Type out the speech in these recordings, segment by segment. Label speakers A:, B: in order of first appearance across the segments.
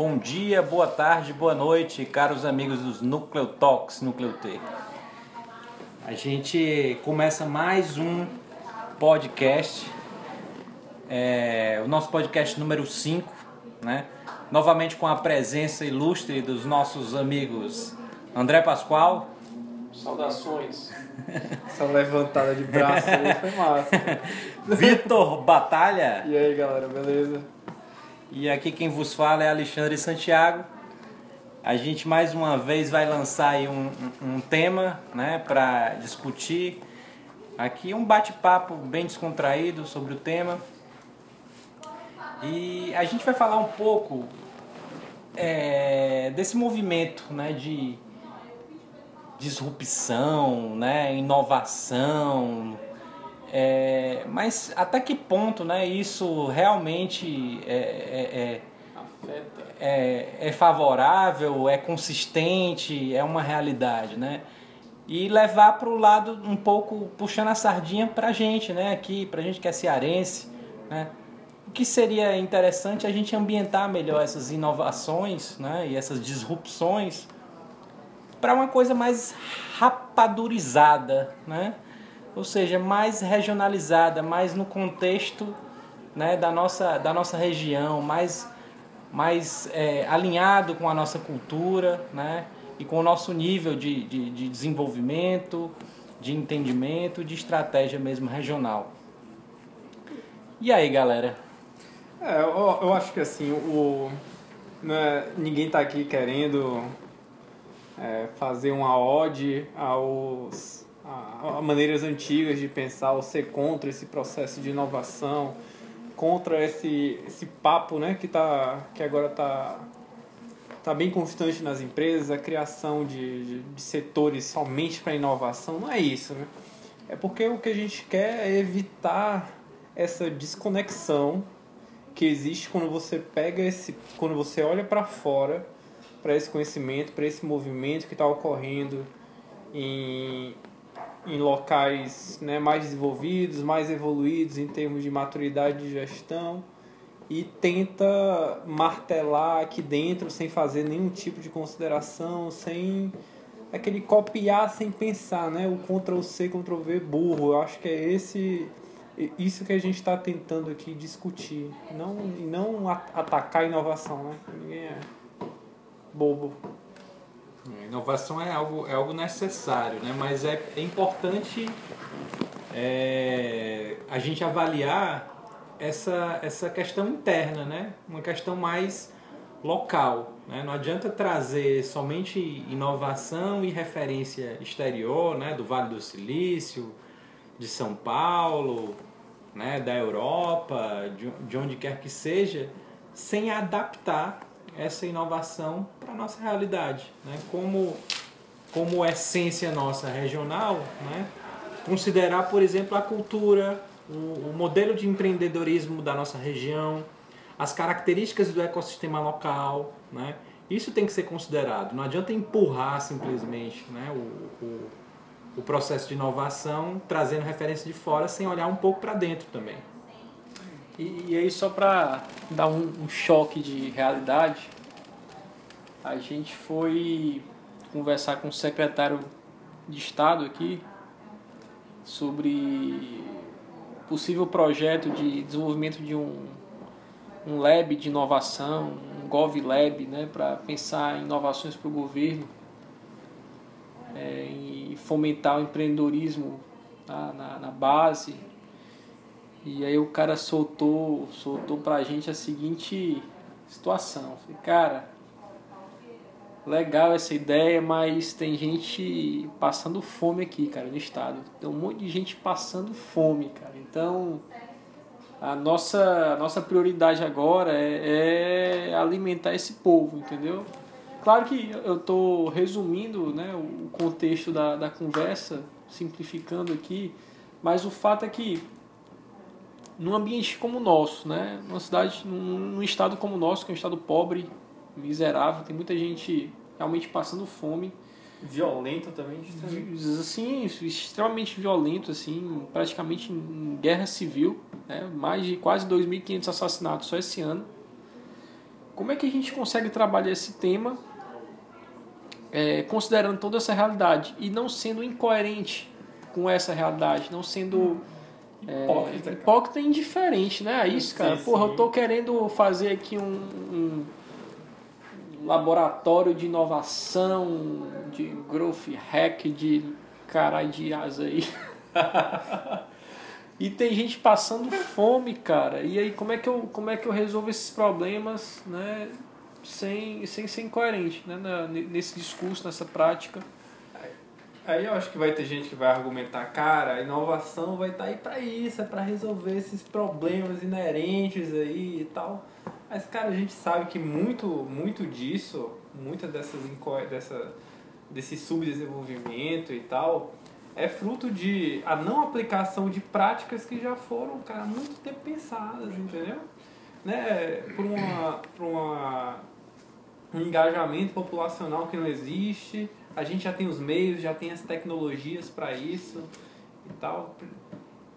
A: Bom dia, boa tarde, boa noite, caros amigos dos Nucleo Talks, Nucleo T. A gente começa mais um podcast, é, o nosso podcast número 5, né? Novamente com a presença ilustre dos nossos amigos André Pascoal.
B: Saudações. Essa levantada de braço aí foi massa.
A: Vitor Batalha.
B: E aí, galera, beleza?
A: E aqui quem vos fala é Alexandre Santiago. A gente mais uma vez vai lançar aí um, um, um tema né, para discutir. Aqui um bate-papo bem descontraído sobre o tema. E a gente vai falar um pouco é, desse movimento né, de disrupção, né, inovação, é, mas até que ponto né, isso realmente é, é, é, é, favorável, é consistente, é uma realidade, né? E levar para o lado um pouco, puxando a sardinha para a gente, né? Aqui, para a gente que é cearense, né? O que seria interessante a gente ambientar melhor essas inovações né? e essas disrupções para uma coisa mais rapadurizada, né? Ou seja, mais regionalizada, mais no contexto né, da, nossa, da nossa região, mais, mais é, alinhado com a nossa cultura né, e com o nosso nível de, de, de desenvolvimento, de entendimento, de estratégia mesmo regional. E aí, galera?
B: É, eu, eu acho que assim, o, é, ninguém está aqui querendo é, fazer uma ode aos a, maneiras antigas de pensar ou ser contra esse processo de inovação, contra esse, esse papo né, que, tá, que agora está tá bem constante nas empresas, a criação de, de, de setores somente para inovação, não é isso. Né? É porque o que a gente quer é evitar essa desconexão que existe quando você pega esse, quando você olha para fora para esse conhecimento, para esse movimento que está ocorrendo em, em locais né, mais desenvolvidos, mais evoluídos em termos de maturidade de gestão e tenta martelar aqui dentro sem fazer nenhum tipo de consideração, sem aquele copiar sem pensar, né? O Ctrl C, Ctrl V burro. Eu acho que é esse isso que a gente está tentando aqui discutir, não não atacar a inovação, né? Ninguém é bobo.
A: Inovação é algo, é algo necessário, né? mas é, é importante é, a gente avaliar essa, essa questão interna, né? uma questão mais local. Né? Não adianta trazer somente inovação e referência exterior, né? do Vale do Silício, de São Paulo, né? da Europa, de, de onde quer que seja, sem adaptar essa inovação para a nossa realidade. Né? Como, como essência nossa regional, né? considerar, por exemplo, a cultura, o, o modelo de empreendedorismo da nossa região, as características do ecossistema local. Né? Isso tem que ser considerado. Não adianta empurrar simplesmente né? o, o, o processo de inovação trazendo referência de fora sem olhar um pouco para dentro também.
C: E, e aí, só para dar um, um choque de realidade, a gente foi conversar com o secretário de Estado aqui sobre possível projeto de desenvolvimento de um, um lab de inovação, um GovLab, né, para pensar em inovações para o governo é, e fomentar o empreendedorismo tá, na, na base e aí o cara soltou, soltou pra gente a seguinte situação. Falei, cara, legal essa ideia, mas tem gente passando fome aqui, cara, no estado. Tem um monte de gente passando fome, cara. Então, a nossa, a nossa prioridade agora é, é alimentar esse povo, entendeu? Claro que eu estou resumindo né, o contexto da, da conversa, simplificando aqui, mas o fato é que num ambiente como o nosso, né? Numa cidade, num, num estado como o nosso, que é um estado pobre, miserável, tem muita gente realmente passando fome.
B: Violento também,
C: Assim, extremamente violento, assim, praticamente em guerra civil, né? mais de quase 2.500 assassinatos só esse ano. como é que a gente consegue trabalhar esse tema é, considerando toda essa realidade e não sendo incoerente com essa realidade, não sendo é, hipócrita, hipócrita e indiferente, né? É isso, cara. Sim, Porra, sim. eu tô querendo fazer aqui um, um, laboratório de inovação, de growth hack, de caralho de asa aí. e tem gente passando fome, cara. E aí como é que eu, como é que eu resolvo esses problemas, né? Sem, sem ser incoerente, né? Na, nesse discurso, nessa prática.
B: Aí eu acho que vai ter gente que vai argumentar, cara, a inovação vai estar tá aí para isso, é para resolver esses problemas inerentes aí e tal. Mas, cara, a gente sabe que muito, muito disso, muita dessas dessa, desse subdesenvolvimento e tal, é fruto de a não aplicação de práticas que já foram, cara, muito tempo pensadas, entendeu? Né? Por, uma, por uma, um engajamento populacional que não existe, a gente já tem os meios, já tem as tecnologias para isso e tal,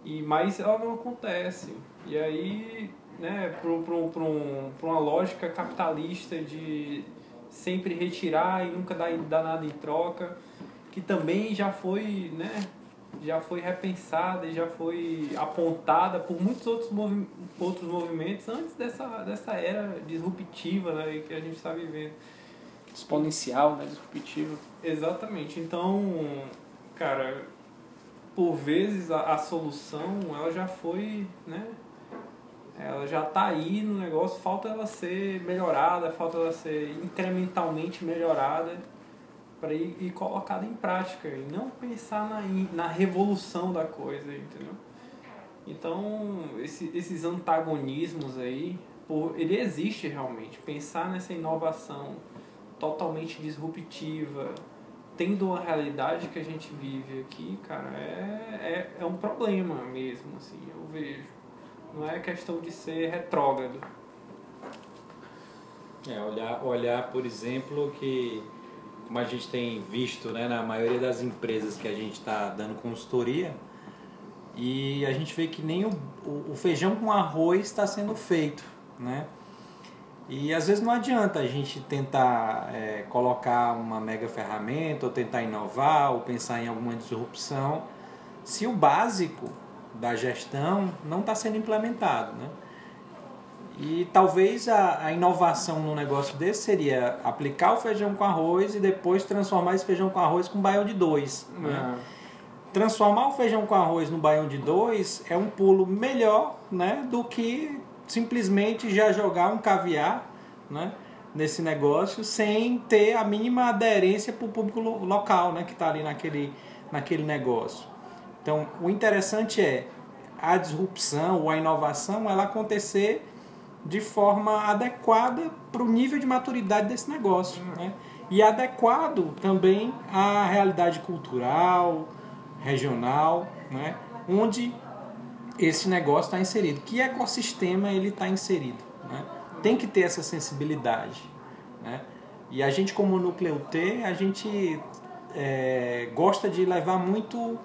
B: e mas ela não acontece. E aí, né, para um, uma lógica capitalista de sempre retirar e nunca dar, dar nada em troca, que também já foi, né, já foi repensada e já foi apontada por muitos outros, movi outros movimentos antes dessa, dessa era disruptiva né, que a gente está vivendo.
C: Exponencial, né, disruptiva.
B: Exatamente. Então, cara, por vezes a, a solução ela já foi, né, ela já está aí no negócio, falta ela ser melhorada, falta ela ser incrementalmente melhorada para ir, ir colocada em prática e não pensar na, na revolução da coisa, entendeu? Então, esse, esses antagonismos aí, por, ele existe realmente. Pensar nessa inovação totalmente disruptiva, tendo uma realidade que a gente vive aqui, cara, é, é, é um problema mesmo, assim, eu vejo. Não é questão de ser retrógrado.
A: É, olhar, olhar, por exemplo, que como a gente tem visto né, na maioria das empresas que a gente está dando consultoria, e a gente vê que nem o, o, feijão com arroz está sendo feito, né? E às vezes não adianta a gente tentar é, colocar uma mega ferramenta, ou tentar inovar, ou pensar em alguma disrupção, se o básico da gestão não está sendo implementado. Né? E talvez a, a inovação no negócio desse seria aplicar o feijão com arroz e depois transformar esse feijão com arroz com baião de dois. Né? É. Transformar o feijão com arroz no baião de dois é um pulo melhor né, do que simplesmente já jogar um caviar né, nesse negócio sem ter a mínima aderência para o público local né, que está ali naquele, naquele negócio. Então, o interessante é a disrupção ou a inovação ela acontecer de forma adequada para o nível de maturidade desse negócio. Né? E adequado também à realidade cultural, regional, né? onde esse negócio está inserido. Que ecossistema ele está inserido. Né? Tem que ter essa sensibilidade. Né? E a gente, como núcleo T, a gente é, gosta de levar muito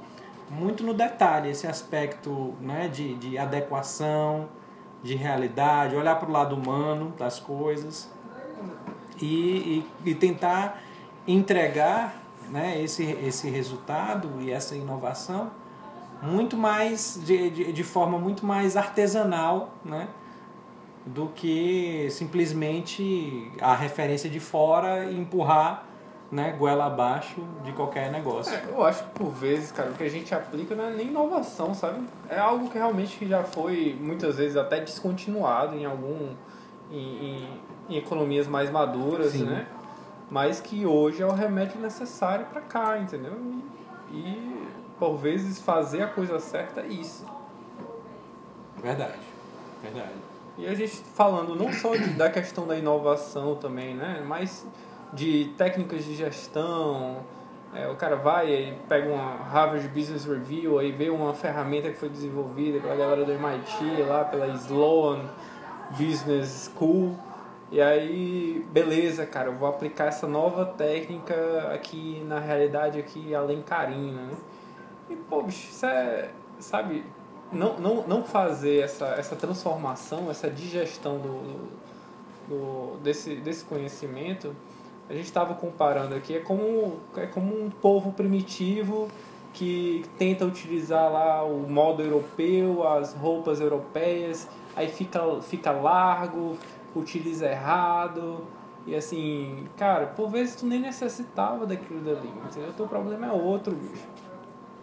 A: muito no detalhe esse aspecto né, de, de adequação, de realidade, olhar para o lado humano das coisas e, e, e tentar entregar né, esse, esse resultado e essa inovação muito mais de, de, de forma muito mais artesanal né, do que simplesmente a referência de fora e empurrar né, goela abaixo de qualquer negócio.
B: É, eu acho que por vezes, cara, o que a gente aplica não é nem inovação, sabe? É algo que realmente já foi muitas vezes até descontinuado em algum em, em, em economias mais maduras, Sim. né? Mas que hoje é o remédio necessário para cá, entendeu? E, e por vezes fazer a coisa certa é isso.
A: Verdade. Verdade.
B: E a gente falando não só de, da questão da inovação também, né? Mas de técnicas de gestão. É, o cara vai e pega uma Harvard Business Review e vê uma ferramenta que foi desenvolvida pela galera do MIT, lá pela Sloan Business School. E aí, beleza, cara, eu vou aplicar essa nova técnica aqui na realidade aqui além carina, né? E, pô, bicho, isso é, sabe, não, não, não fazer essa, essa transformação, essa digestão do, do desse, desse conhecimento, a gente estava comparando aqui, é como, é como um povo primitivo que tenta utilizar lá o modo europeu, as roupas europeias, aí fica, fica largo, utiliza errado. E assim, cara, por vezes tu nem necessitava daquilo dali, entendeu? O teu problema é outro, bicho.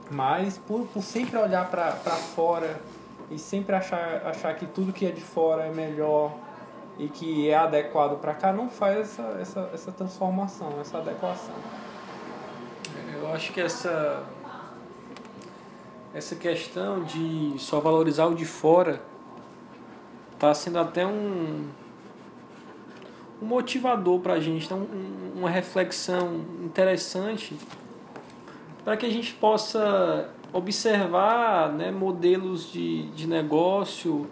B: Mas por, por sempre olhar para fora e sempre achar, achar que tudo que é de fora é melhor e que é adequado para cá, não faz essa, essa, essa transformação, essa adequação.
C: Eu acho que essa, essa questão de só valorizar o de fora está sendo até um, um motivador para a gente, então, um, uma reflexão interessante para que a gente possa observar né, modelos de, de negócio,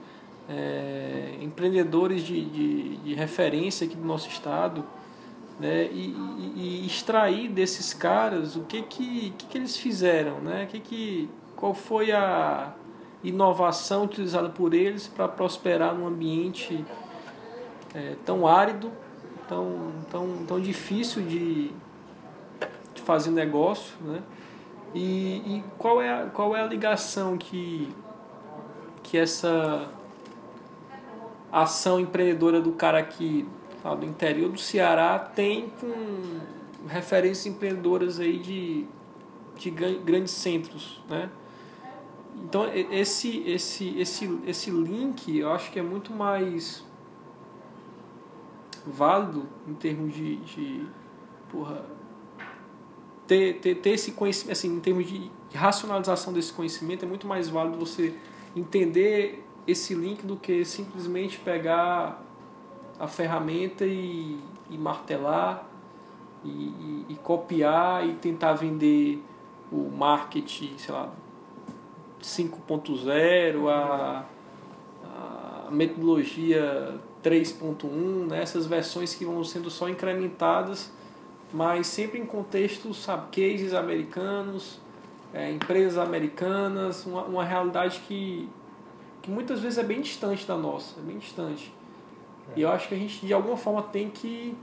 C: é, empreendedores de, de, de, referência aqui do nosso estado, né, e, e, e extrair desses caras o que, que, que, que eles fizeram, né, que, que, qual foi a inovação utilizada por eles para prosperar num ambiente é, tão árido, tão, tão, tão difícil de, de fazer negócio, né? E, e qual, é a, qual é a ligação que, que essa ação empreendedora do cara aqui do interior do Ceará tem com referências empreendedoras aí de, de grandes centros, né? Então esse, esse, esse, esse link eu acho que é muito mais válido em termos de, de porra, ter, ter, ter esse conhecimento, assim, em termos de racionalização desse conhecimento, é muito mais válido você entender esse link do que simplesmente pegar a ferramenta e, e martelar e, e, e, copiar e tentar vender o marketing, sei lá, 5.0, a, a metodologia 3.1, né? essas versões que vão sendo só incrementadas mas sempre em contextos, sabe, cases americanos, é, empresas americanas, uma, uma realidade que, que muitas vezes é bem distante da nossa, é bem distante. É. E eu acho que a gente, de alguma forma, tem que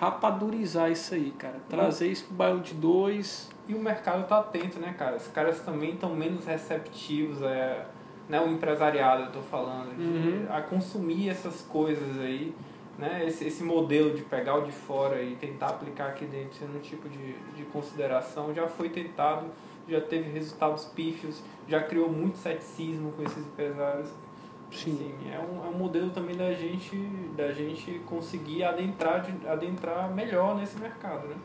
C: rapadurizar isso aí, cara. Trazer isso pro bairro de dois.
B: E o mercado tá atento, né, cara? Os caras também estão menos receptivos, é, né, o empresariado, eu tô falando, uhum. a consumir essas coisas aí né, esse, esse modelo de pegar o de fora e tentar aplicar aqui dentro, sendo um tipo de, de consideração, já foi tentado, já teve resultados pífios, já criou muito ceticismo com esses empresários. Sim. Assim, é, um, é um modelo também da gente, da gente conseguir adentrar, de, adentrar melhor nesse mercado. Né?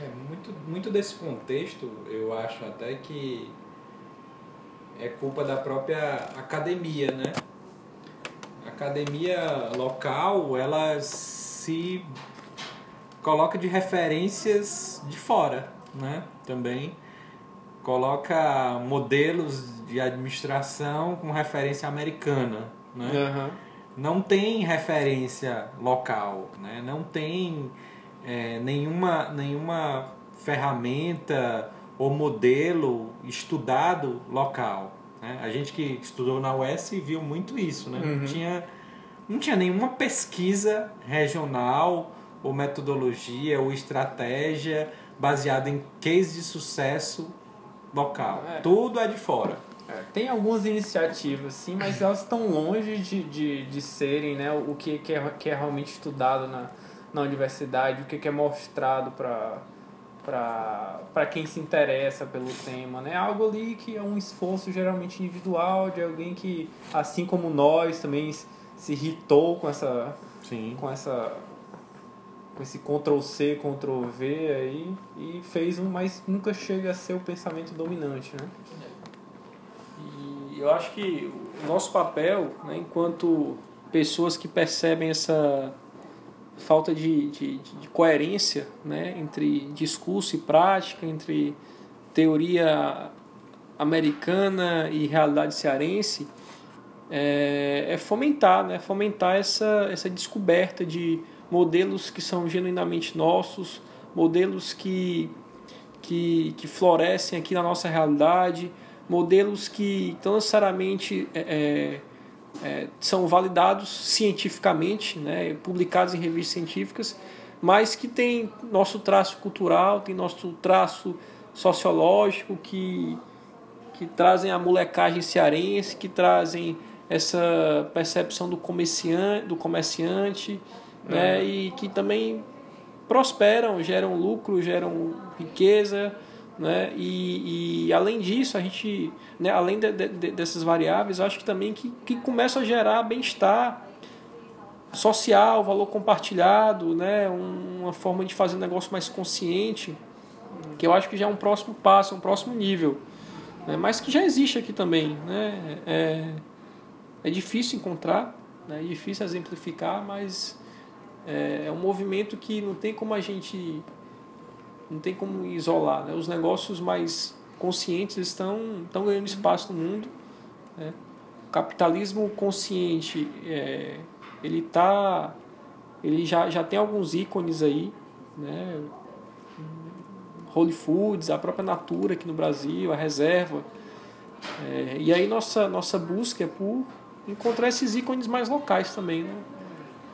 A: É, muito, muito desse contexto, eu acho até que é culpa da própria academia, né? Academia local ela se coloca de referências de fora, né? Também coloca modelos de administração com referência americana, né? Uhum. Não tem referência local, né? Não tem é, nenhuma nenhuma ferramenta ou modelo estudado local. Né? A gente que estudou na UES viu muito isso, né? Uhum. Não, tinha, não tinha nenhuma pesquisa regional ou metodologia ou estratégia baseada em case de sucesso local. É. Tudo é de fora.
B: É, tem algumas iniciativas, sim, mas elas estão longe de, de, de serem né, o que, que, é, que é realmente estudado na, na universidade, o que, que é mostrado para para quem se interessa pelo tema, né? Algo ali que é um esforço geralmente individual de alguém que, assim como nós, também se irritou com essa, Sim. com essa, com esse Ctrl C, Ctrl V aí e fez um, mas nunca chega a ser o pensamento dominante, né?
C: E eu acho que o nosso papel, né, enquanto pessoas que percebem essa falta de, de, de, coerência né, entre discurso e prática, entre teoria americana e realidade cearense, é, é, fomentar, né, fomentar essa, essa descoberta de modelos que são genuinamente nossos, modelos que, que, que florescem aqui na nossa realidade, modelos que não necessariamente é, é é, são validados cientificamente, né, publicados em revistas científicas, mas que tem nosso traço cultural, tem nosso traço sociológico, que, que trazem a molecagem cearense, que trazem essa percepção do comerciante, do comerciante né, uhum. e que também prosperam, geram lucro, geram riqueza, né? E, e além disso, a gente, né, além de, de, dessas variáveis, acho que também que, que começa a gerar bem-estar social, valor compartilhado, né? uma forma de fazer negócio mais consciente, que eu acho que já é um próximo passo, um próximo nível, né? mas que já existe aqui também. Né? É, é difícil encontrar, né? é difícil exemplificar, mas é, é um movimento que não tem como a gente não tem como isolar. Né? Os negócios mais conscientes estão, estão ganhando espaço no mundo. Né? O capitalismo consciente, é, ele tá, ele já, já tem alguns ícones aí, né? Holy Foods, a própria Natura aqui no Brasil, a Reserva. É, e aí nossa, nossa busca é por encontrar esses ícones mais locais também. Né?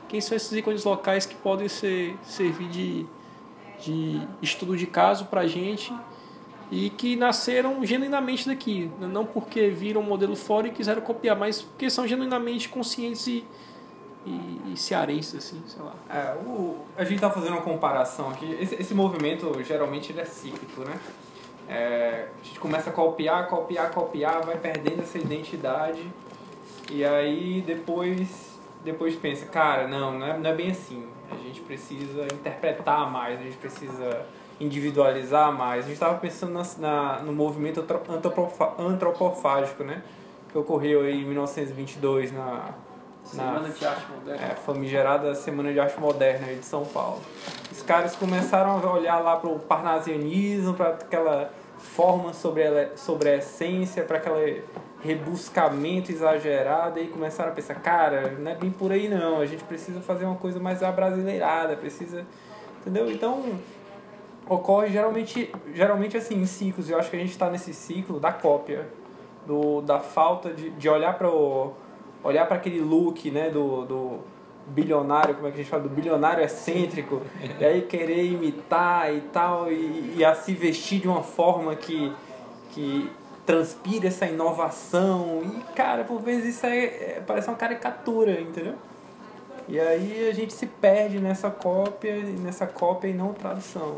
C: Quem são esses ícones locais que podem ser, servir de de estudo de caso para a gente e que nasceram genuinamente daqui, não porque viram um modelo fora e quiseram copiar, mas porque são genuinamente conscientes e, e, e cearenses, assim, sei lá.
B: É, o, a gente está fazendo uma comparação aqui, esse, esse movimento geralmente ele é cíclico, né? É, a gente começa a copiar, copiar, copiar, vai perdendo essa identidade e aí depois, depois pensa, cara, não, não é, não é bem assim a gente precisa interpretar mais, a gente precisa individualizar mais. A gente estava pensando na, na, no movimento antropofágico, né? Que ocorreu em 1922 na,
C: Semana na, de Arte Moderna.
B: É, famigerada Semana de Arte Moderna de São Paulo. Os caras começaram a olhar lá para o parnasianismo, para aquela forma sobre, ela, sobre a essência, para aquela rebuscamento exagerado e começaram a pensar, cara, não é bem por aí não, a gente precisa fazer uma coisa mais abrasileirada, precisa, entendeu? Então, ocorre geralmente, geralmente assim, em ciclos, eu acho que a gente está nesse ciclo da cópia, do, da falta de, de olhar para olhar para aquele look, né, do, do bilionário, como é que a gente fala, do bilionário excêntrico, e aí querer imitar e tal, e, e a se vestir de uma forma que, que transpira essa inovação. E, cara, por vezes isso é, é, parece uma caricatura, entendeu? E aí a gente se perde nessa cópia, nessa cópia e não tradução.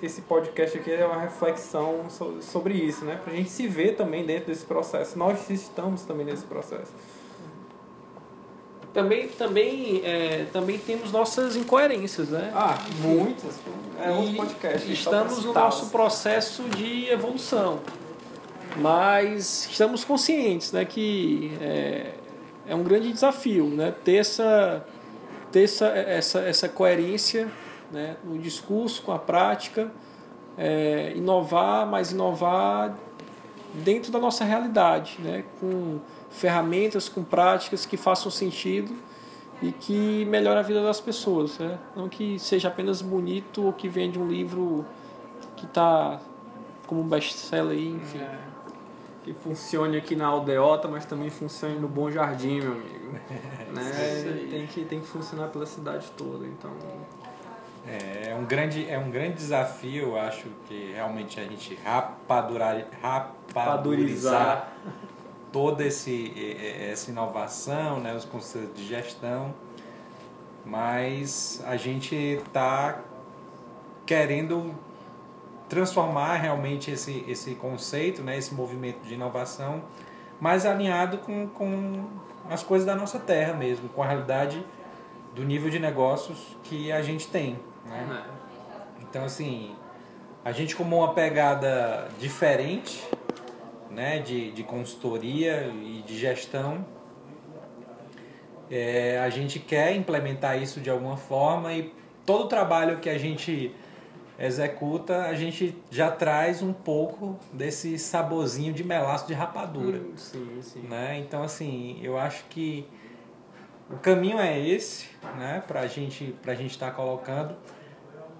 B: Esse podcast aqui é uma reflexão sobre isso, né? Pra gente se ver também dentro desse processo. Nós estamos também nesse processo.
C: Também, também, é, também temos nossas incoerências, né?
B: Ah, muitas. É outro podcast.
C: Estamos no nosso processo de evolução. Mas estamos conscientes né, que é, é um grande desafio né, ter, essa, ter essa, essa, essa coerência né, no discurso, com a prática, é, inovar, mas inovar dentro da nossa realidade, né, com ferramentas, com práticas que façam sentido e que melhorem a vida das pessoas. Né? Não que seja apenas bonito ou que vende um livro que está como um best-seller, enfim. É,
B: que funcione aqui na aldeota, mas também funcione no Bom Jardim, meu amigo. né? tem, que, tem que funcionar pela cidade toda, então...
A: É, é um grande, é um grande desafio, eu acho que realmente a gente rapadurar, rapadurizar toda esse, essa inovação, né, os conceitos de gestão, mas a gente está querendo transformar realmente esse, esse conceito, né, esse movimento de inovação, mais alinhado com, com as coisas da nossa terra mesmo, com a realidade do nível de negócios que a gente tem. Né? É. Então, assim, a gente como uma pegada diferente, né, de, de consultoria e de gestão. É, a gente quer implementar isso de alguma forma e todo o trabalho que a gente executa, a gente já traz um pouco desse saborzinho de melaço de rapadura. Hum,
B: sim, sim.
A: Né? Então, assim, eu acho que o caminho é esse, né, para gente, a gente estar tá colocando.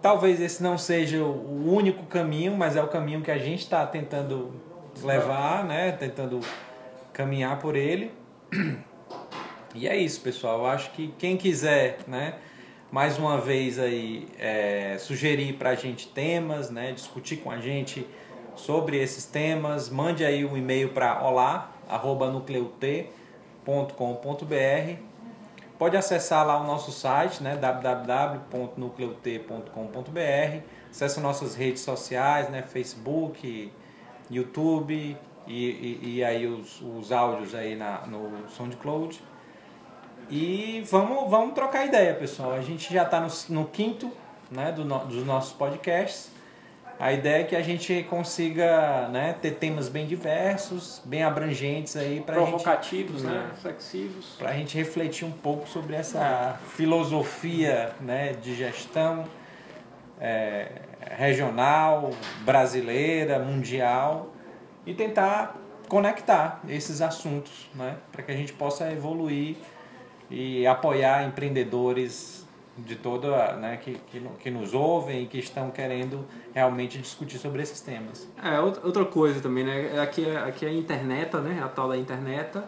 A: Talvez esse não seja o único caminho, mas é o caminho que a gente está tentando levar, né, tentando caminhar por ele. E é isso, pessoal. Eu acho que quem quiser, né, mais uma vez aí é, sugerir para a gente temas, né, discutir com a gente sobre esses temas, mande aí um e-mail para olá@nucleut.com.br. Pode acessar lá o nosso site, né, www.nucleut.com.br. Acesse nossas redes sociais, né, Facebook, YouTube e, e, e aí os, os áudios aí na, no SoundCloud. E vamos, vamos trocar ideia, pessoal. A gente já está no, no, quinto né, do no, dos nossos podcasts. A ideia é que a gente consiga né, ter temas bem diversos, bem abrangentes aí
C: para provocativos, gente, né, flexivos,
A: para a gente refletir um pouco sobre essa filosofia né, de gestão é, regional, brasileira, mundial e tentar conectar esses assuntos, né, para que a gente possa evoluir e apoiar empreendedores de toda, né, que, que, que, nos ouvem e que estão querendo realmente discutir sobre esses temas.
B: É, outra coisa também, né, aqui é, aqui é a internet, né, a tal da internet,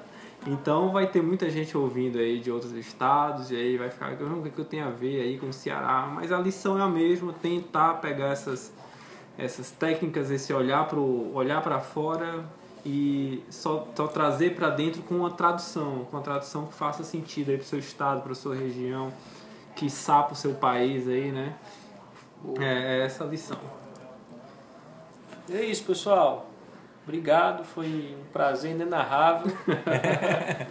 B: então vai ter muita gente ouvindo aí de outros estados e aí vai ficar, o que eu tenho a ver aí com o Ceará, mas a lição é a mesma, tentar pegar essas, essas técnicas, esse olhar para olhar para fora e só, só trazer para dentro com uma tradução, com uma tradução que faça sentido aí para o seu estado, para a sua região, que sapa o seu país aí, né? É, é essa a lição.
C: E é isso, pessoal. Obrigado, foi um prazer inenarrável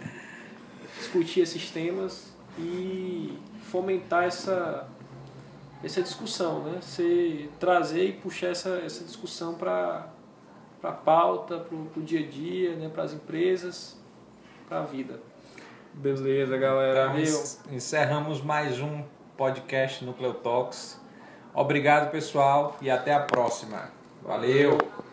C: discutir esses temas e fomentar essa, essa discussão, né? Você trazer e puxar essa, essa discussão para a pauta, para o dia a dia, né, para as empresas, para a vida.
B: Beleza, galera.
A: Valeu. Encerramos mais um podcast Nucleo Talks. Obrigado, pessoal, e até a próxima. Valeu. Valeu.